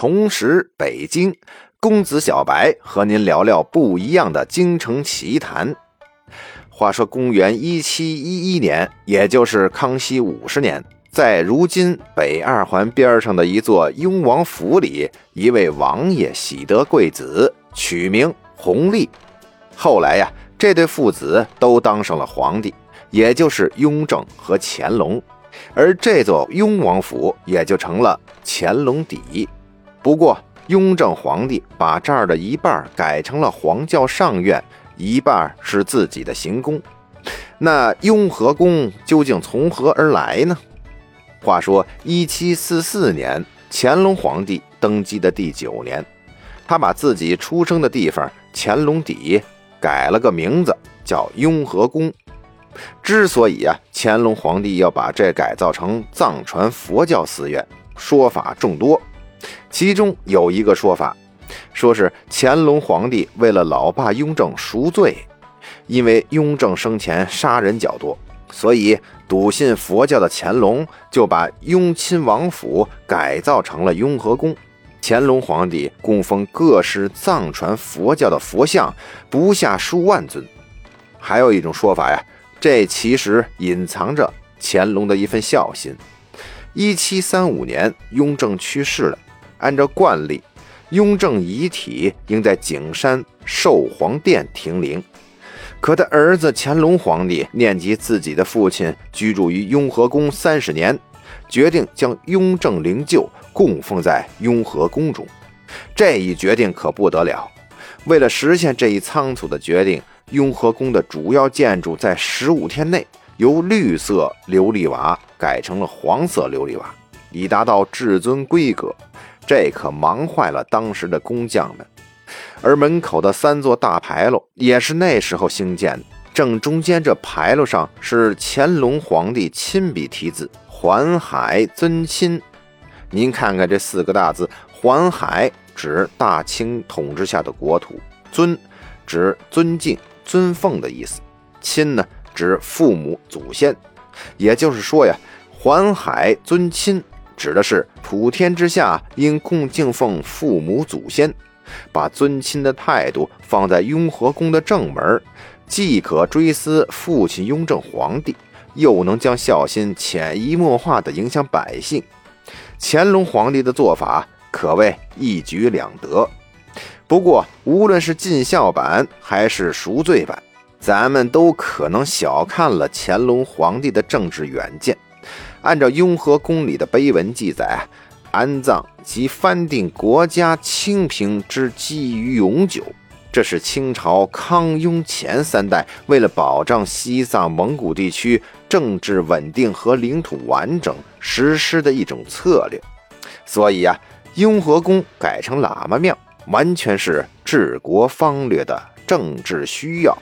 重拾北京，公子小白和您聊聊不一样的京城奇谈。话说公元一七一一年，也就是康熙五十年，在如今北二环边上的一座雍王府里，一位王爷喜得贵子，取名弘历。后来呀，这对父子都当上了皇帝，也就是雍正和乾隆，而这座雍王府也就成了乾隆邸。不过，雍正皇帝把这儿的一半改成了皇教上院。一半是自己的行宫，那雍和宫究竟从何而来呢？话说一七四四年，乾隆皇帝登基的第九年，他把自己出生的地方乾隆底改了个名字，叫雍和宫。之所以啊，乾隆皇帝要把这改造成藏传佛教寺院，说法众多，其中有一个说法。说是乾隆皇帝为了老爸雍正赎罪，因为雍正生前杀人较多，所以笃信佛教的乾隆就把雍亲王府改造成了雍和宫。乾隆皇帝供奉各式藏传佛教的佛像不下数万尊。还有一种说法呀，这其实隐藏着乾隆的一份孝心。一七三五年，雍正去世了，按照惯例。雍正遗体应在景山寿皇殿停灵，可他儿子乾隆皇帝念及自己的父亲居住于雍和宫三十年，决定将雍正灵柩供奉在雍和宫中。这一决定可不得了。为了实现这一仓促的决定，雍和宫的主要建筑在十五天内由绿色琉璃瓦改成了黄色琉璃瓦，以达到至尊规格。这可忙坏了当时的工匠们，而门口的三座大牌楼也是那时候兴建的。正中间这牌楼上是乾隆皇帝亲笔题字“环海尊亲”。您看看这四个大字，“环海”指大清统治下的国土，“尊”指尊敬、尊奉的意思，“亲”呢指父母祖先。也就是说呀，“环海尊亲”。指的是普天之下应共敬奉父母祖先，把尊亲的态度放在雍和宫的正门，既可追思父亲雍正皇帝，又能将孝心潜移默化地影响百姓。乾隆皇帝的做法可谓一举两得。不过，无论是尽孝版还是赎罪版，咱们都可能小看了乾隆皇帝的政治远见。按照雍和宫里的碑文记载，安葬及藩定国家清平之基于永久。这是清朝康雍乾三代为了保障西藏蒙古地区政治稳定和领土完整实施的一种策略。所以啊，雍和宫改成喇嘛庙，完全是治国方略的政治需要。